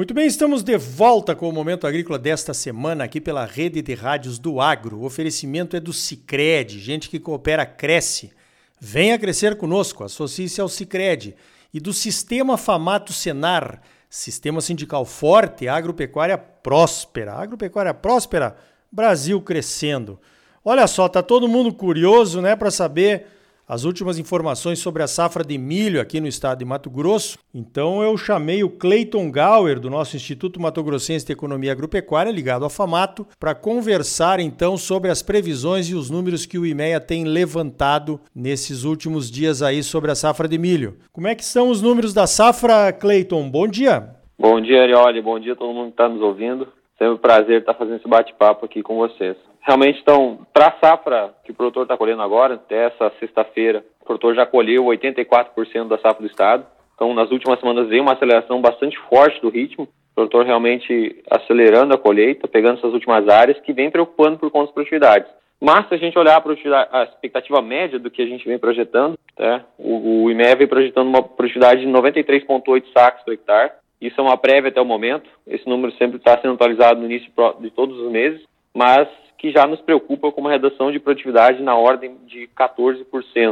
Muito bem, estamos de volta com o Momento Agrícola desta semana aqui pela rede de rádios do Agro. O oferecimento é do Cicred, gente que coopera cresce. Venha crescer conosco, associe-se ao Cicred. E do Sistema Famato Senar, Sistema Sindical Forte, Agropecuária Próspera. Agropecuária Próspera, Brasil crescendo. Olha só, tá todo mundo curioso, né, para saber as últimas informações sobre a safra de milho aqui no estado de Mato Grosso. Então eu chamei o Cleiton Gauer, do nosso Instituto Mato Grossense de Economia Agropecuária, ligado ao FAMATO, para conversar então sobre as previsões e os números que o IMEA tem levantado nesses últimos dias aí sobre a safra de milho. Como é que são os números da safra, Cleiton? Bom dia. Bom dia, Arioli. Bom dia a todo mundo que está nos ouvindo. Sempre um prazer estar fazendo esse bate-papo aqui com vocês realmente estão, para a safra que o produtor está colhendo agora, até essa sexta-feira, o produtor já colheu 84% da safra do estado. Então, nas últimas semanas veio uma aceleração bastante forte do ritmo, o produtor realmente acelerando a colheita, pegando essas últimas áreas, que vem preocupando por conta das produtividades. Mas, se a gente olhar a, a expectativa média do que a gente vem projetando, tá? o, o vem projetando uma produtividade de 93,8 sacos por hectare. Isso é uma prévia até o momento. Esse número sempre está sendo atualizado no início de todos os meses, mas que já nos preocupa com uma redução de produtividade na ordem de 14%.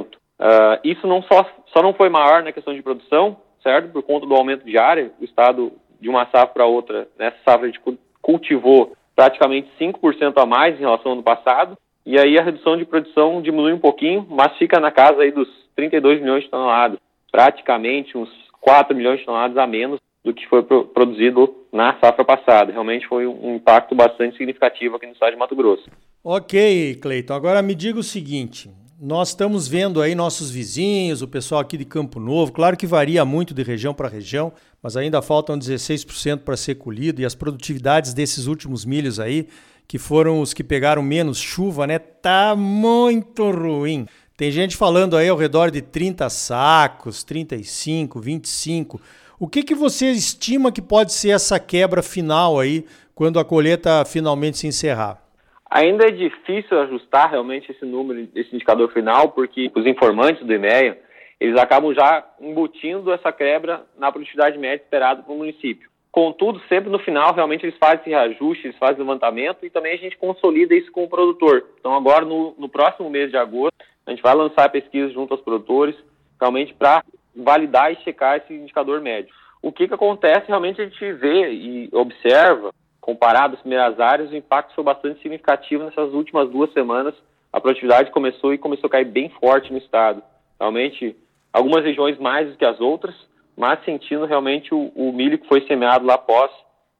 Uh, ah, isso não só, só não foi maior na questão de produção, certo? Por conta do aumento de área, o Estado, de uma safra para outra, nessa safra a gente cultivou praticamente 5% a mais em relação ao ano passado, e aí a redução de produção diminui um pouquinho, mas fica na casa aí dos 32 milhões de toneladas, praticamente uns 4 milhões de toneladas a menos do que foi produzido na safra passada. Realmente foi um impacto bastante significativo aqui no estado de Mato Grosso. Ok, Cleiton. Agora me diga o seguinte: nós estamos vendo aí nossos vizinhos, o pessoal aqui de Campo Novo, claro que varia muito de região para região, mas ainda faltam 16% para ser colhido e as produtividades desses últimos milhos aí, que foram os que pegaram menos chuva, né, tá muito ruim. Tem gente falando aí ao redor de 30 sacos, 35, 25. O que, que você estima que pode ser essa quebra final aí, quando a colheita finalmente se encerrar? Ainda é difícil ajustar realmente esse número, esse indicador final, porque os informantes do IMEA, eles acabam já embutindo essa quebra na produtividade média esperada para o município. Contudo, sempre no final, realmente eles fazem esse reajuste, eles fazem levantamento e também a gente consolida isso com o produtor. Então, agora, no, no próximo mês de agosto, a gente vai lançar pesquisas junto aos produtores, realmente para validar e checar esse indicador médio. O que, que acontece, realmente a gente vê e observa, comparado às primeiras áreas, o impacto foi bastante significativo nessas últimas duas semanas. A produtividade começou e começou a cair bem forte no estado. Realmente, algumas regiões mais do que as outras, mas sentindo realmente o, o milho que foi semeado lá após,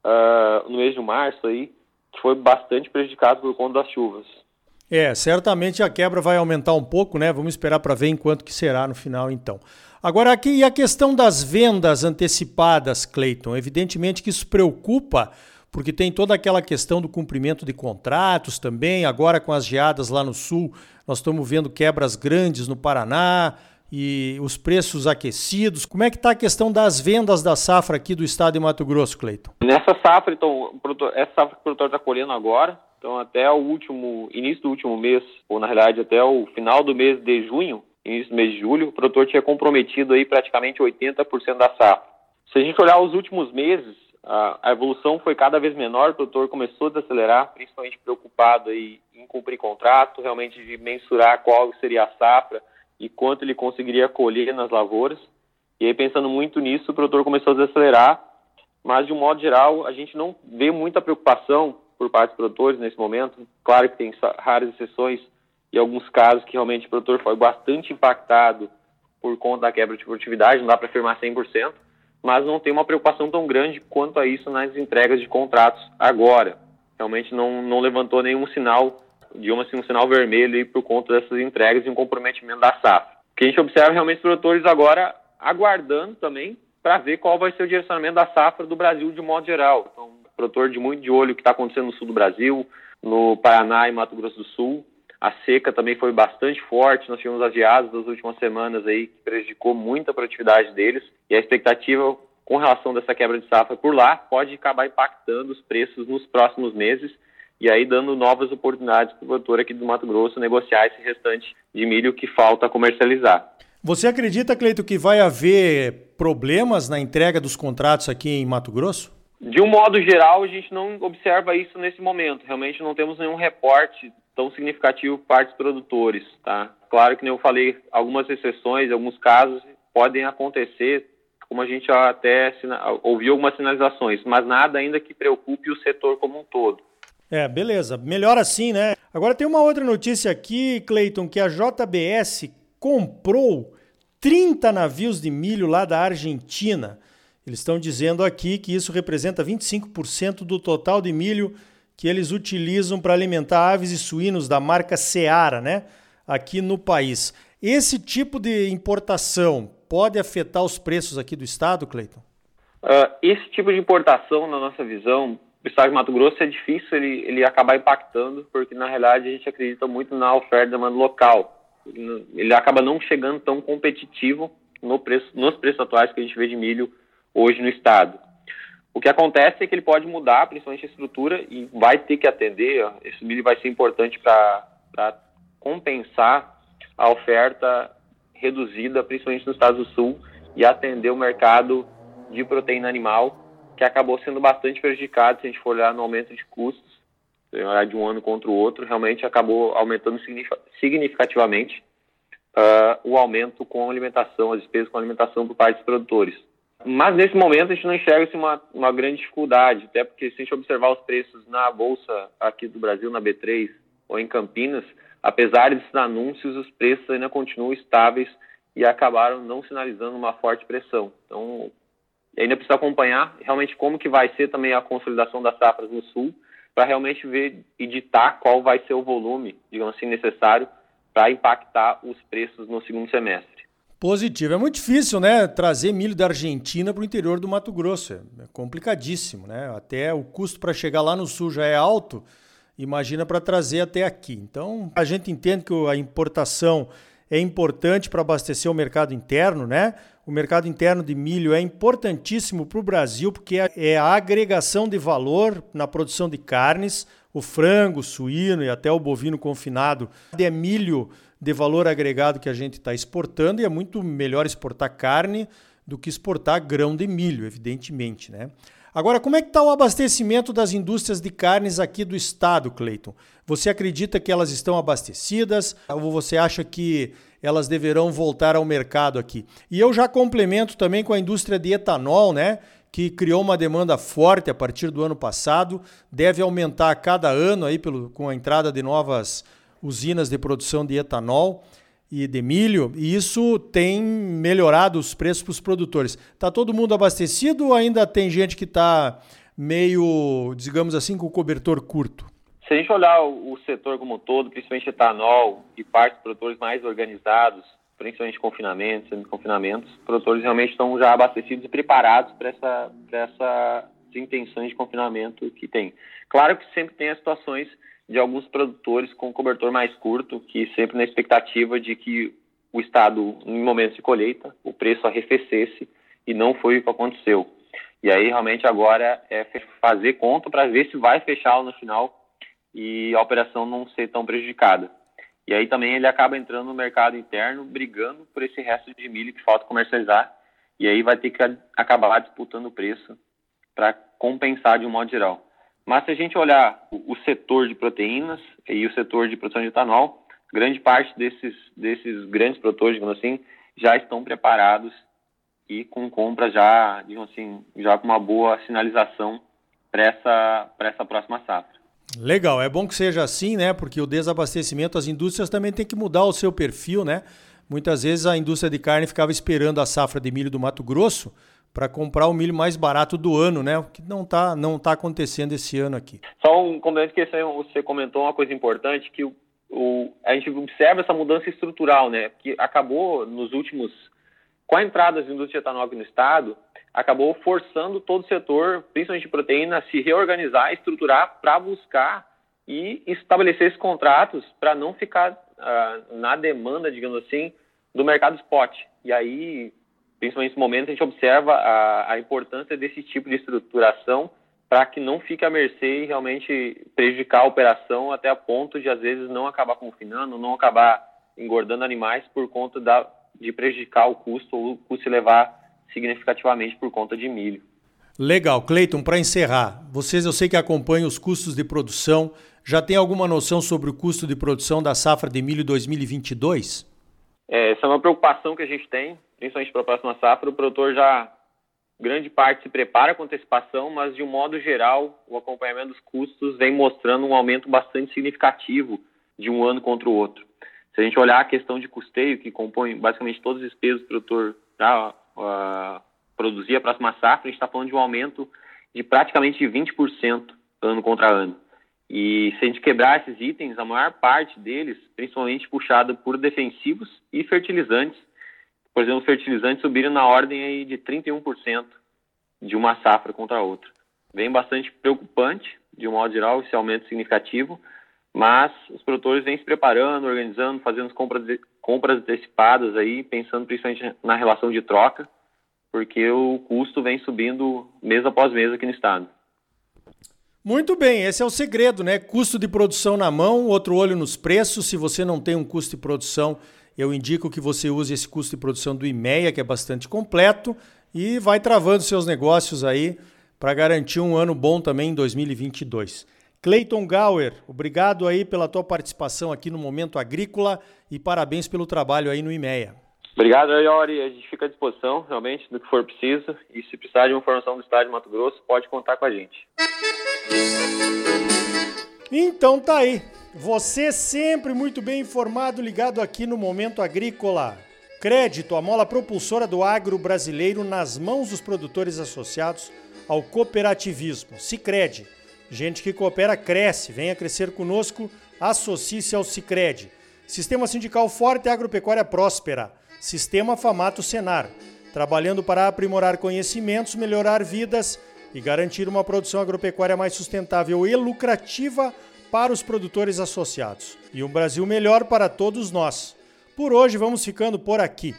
uh, no mês de março aí, que foi bastante prejudicado por conta das chuvas. É, certamente a quebra vai aumentar um pouco, né? Vamos esperar para ver enquanto que será no final, então. Agora, aqui a questão das vendas antecipadas, Cleiton. Evidentemente que isso preocupa, porque tem toda aquela questão do cumprimento de contratos também. Agora, com as geadas lá no sul, nós estamos vendo quebras grandes no Paraná e os preços aquecidos. Como é que está a questão das vendas da safra aqui do estado de Mato Grosso, Cleiton? Nessa safra, então, essa safra que o produtor está colhendo agora, então, até o último, início do último mês, ou na realidade até o final do mês de junho, início do mês de julho, o produtor tinha comprometido aí praticamente 80% da safra. Se a gente olhar os últimos meses, a, a, evolução foi cada vez menor, o produtor começou a desacelerar, principalmente preocupado aí em cumprir contrato, realmente de mensurar qual seria a safra e quanto ele conseguiria colher nas lavouras. E aí, pensando muito nisso, o produtor começou a desacelerar, mas de um modo geral, a gente não vê muita preocupação por parte dos produtores nesse momento. Claro que tem raras exceções e alguns casos que realmente o produtor foi bastante impactado por conta da quebra de produtividade, não dá para afirmar 100%, mas não tem uma preocupação tão grande quanto a isso nas entregas de contratos agora. Realmente não, não levantou nenhum sinal, digamos assim, um sinal vermelho por conta dessas entregas e um comprometimento da safra. O que a gente observa realmente os produtores agora aguardando também para ver qual vai ser o direcionamento da safra do Brasil de modo geral. Então, produtor de muito de olho o que está acontecendo no sul do Brasil, no Paraná e Mato Grosso do Sul. A seca também foi bastante forte, nós tivemos as geadas das últimas semanas aí que prejudicou muito a produtividade deles e a expectativa com relação dessa quebra de safra por lá, pode acabar impactando os preços nos próximos meses e aí dando novas oportunidades para o produtor aqui do Mato Grosso negociar esse restante de milho que falta comercializar. Você acredita, Cleito, que vai haver problemas na entrega dos contratos aqui em Mato Grosso? De um modo geral, a gente não observa isso nesse momento. Realmente não temos nenhum reporte tão significativo para os produtores, tá? Claro que, como eu falei, algumas exceções, alguns casos podem acontecer, como a gente até ouviu algumas sinalizações, mas nada ainda que preocupe o setor como um todo. É, beleza. Melhor assim, né? Agora tem uma outra notícia aqui, Cleiton, que a JBS comprou 30 navios de milho lá da Argentina. Eles estão dizendo aqui que isso representa 25% do total de milho que eles utilizam para alimentar aves e suínos da marca Seara, né? Aqui no país. Esse tipo de importação pode afetar os preços aqui do estado, Cleiton? Uh, esse tipo de importação, na nossa visão, o estado de Mato Grosso é difícil ele, ele acabar impactando, porque na realidade a gente acredita muito na oferta e demanda local. Ele acaba não chegando tão competitivo no preço, nos preços atuais que a gente vê de milho hoje no estado. O que acontece é que ele pode mudar, principalmente a estrutura, e vai ter que atender. Esse milho vai ser importante para compensar a oferta reduzida, principalmente nos Estados do Sul, e atender o mercado de proteína animal que acabou sendo bastante prejudicado se a gente for olhar no aumento de custos, de um ano contra o outro, realmente acabou aumentando significativamente uh, o aumento com alimentação, as despesas com alimentação por parte dos produtores. Mas nesse momento a gente não enxerga assim, uma, uma grande dificuldade, até porque se a gente observar os preços na bolsa aqui do Brasil, na B3 ou em Campinas, apesar desses anúncios, os preços ainda continuam estáveis e acabaram não sinalizando uma forte pressão. Então, ainda precisa acompanhar realmente como que vai ser também a consolidação das safras no sul, para realmente ver e ditar qual vai ser o volume, digamos assim, necessário para impactar os preços no segundo semestre. Positivo. É muito difícil, né, trazer milho da Argentina para o interior do Mato Grosso. É complicadíssimo, né? Até o custo para chegar lá no sul já é alto. Imagina para trazer até aqui. Então, a gente entende que a importação é importante para abastecer o mercado interno, né? O mercado interno de milho é importantíssimo para o Brasil porque é, é a agregação de valor na produção de carnes, o frango, o suíno e até o bovino confinado é milho de valor agregado que a gente está exportando e é muito melhor exportar carne do que exportar grão de milho, evidentemente, né? Agora, como é que está o abastecimento das indústrias de carnes aqui do estado, Cleiton? Você acredita que elas estão abastecidas ou você acha que elas deverão voltar ao mercado aqui? E eu já complemento também com a indústria de etanol, né? Que criou uma demanda forte a partir do ano passado, deve aumentar a cada ano aí pelo, com a entrada de novas usinas de produção de etanol e de milho, e isso tem melhorado os preços para os produtores. Está todo mundo abastecido ou ainda tem gente que está meio, digamos assim, com o cobertor curto? Se a gente olhar o, setor como um todo, principalmente etanol e parte dos produtores mais organizados, principalmente confinamentos, semi-confinamentos, os produtores realmente estão já abastecidos e preparados para essa, essas intenções de confinamento que tem. Claro que sempre tem as situações de alguns produtores com cobertor mais curto, que sempre na expectativa de que o Estado, em momentos de colheita, o preço arrefecesse e não foi o que aconteceu. E aí realmente agora é fazer conta para ver se vai fechar no final e a operação não ser tão prejudicada. E aí também ele acaba entrando no mercado interno, brigando por esse resto de milho que falta comercializar, e aí vai ter que acabar disputando o preço para compensar de um modo geral. Mas se a gente olhar o, setor de proteínas e o setor de produção de etanol, grande parte desses, desses grandes produtores, digamos assim, já estão preparados e com compra já, digamos assim, já com uma boa sinalização para essa, essa próxima safra. Legal, é bom que seja assim, né? Porque o desabastecimento, as indústrias também têm que mudar o seu perfil, né? Muitas vezes a indústria de carne ficava esperando a safra de milho do Mato Grosso para comprar o milho mais barato do ano, né? O que não está não tá acontecendo esse ano aqui. Só um complemento que você comentou uma coisa importante que o, o, a gente observa essa mudança estrutural, né? Que acabou nos últimos com a entrada das indústrias de etanol no estado, acabou forçando todo o setor, principalmente de proteína, a se reorganizar, estruturar para buscar e estabelecer esses contratos para não ficar uh, na demanda, digamos assim, do mercado spot. E aí principalmente nesse momento, a gente observa a, a importância desse tipo de estruturação para que não fique à mercê e realmente prejudicar a operação até a ponto de, às vezes, não acabar confinando, não acabar engordando animais por conta da, de prejudicar o custo ou o custo se levar significativamente por conta de milho. Legal. Cleiton, para encerrar, vocês eu sei que acompanham os custos de produção, já tem alguma noção sobre o custo de produção da safra de milho 2022? É, essa é uma preocupação que a gente tem, principalmente para a próxima safra. O produtor já, grande parte, se prepara com antecipação, mas de um modo geral, o acompanhamento dos custos vem mostrando um aumento bastante significativo de um ano contra o outro. Se a gente olhar a questão de custeio, que compõe basicamente todos os despesas do produtor já uh, produzir a próxima safra, a gente está falando de um aumento de praticamente 20% ano contra ano. E se a gente quebrar esses itens, a maior parte deles, principalmente puxada por defensivos e fertilizantes, por exemplo, fertilizantes subiram na ordem aí de 31% de uma safra contra a outra. Vem bastante preocupante, de um modo geral, esse aumento significativo, mas os produtores vêm se preparando, organizando, fazendo compras, compras antecipadas aí, pensando principalmente na relação de troca, porque o custo vem subindo mês após mês aqui no estado. Muito bem, esse é o segredo, né? Custo de produção na mão, outro olho nos preços. Se você não tem um custo de produção, eu indico que você use esse custo de produção do IMEA, que é bastante completo, e vai travando seus negócios aí para garantir um ano bom também em 2022. Cleiton Gauer, obrigado aí pela tua participação aqui no Momento Agrícola e parabéns pelo trabalho aí no IMEA. Obrigado, Iori. A gente fica à disposição, realmente, do que for preciso. E se precisar de uma informação do Estado de Mato Grosso, pode contar com a gente. Então tá aí. Você sempre muito bem informado, ligado aqui no Momento Agrícola. Crédito, a mola propulsora do agro brasileiro nas mãos dos produtores associados ao cooperativismo. Sicredi Gente que coopera cresce. Venha crescer conosco. Associe-se ao Cicred. Sistema sindical forte e agropecuária próspera. Sistema Famato Senar. Trabalhando para aprimorar conhecimentos, melhorar vidas e garantir uma produção agropecuária mais sustentável e lucrativa para os produtores associados. E um Brasil melhor para todos nós. Por hoje vamos ficando por aqui.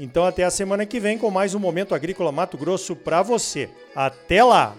Então até a semana que vem com mais um Momento Agrícola Mato Grosso para você. Até lá!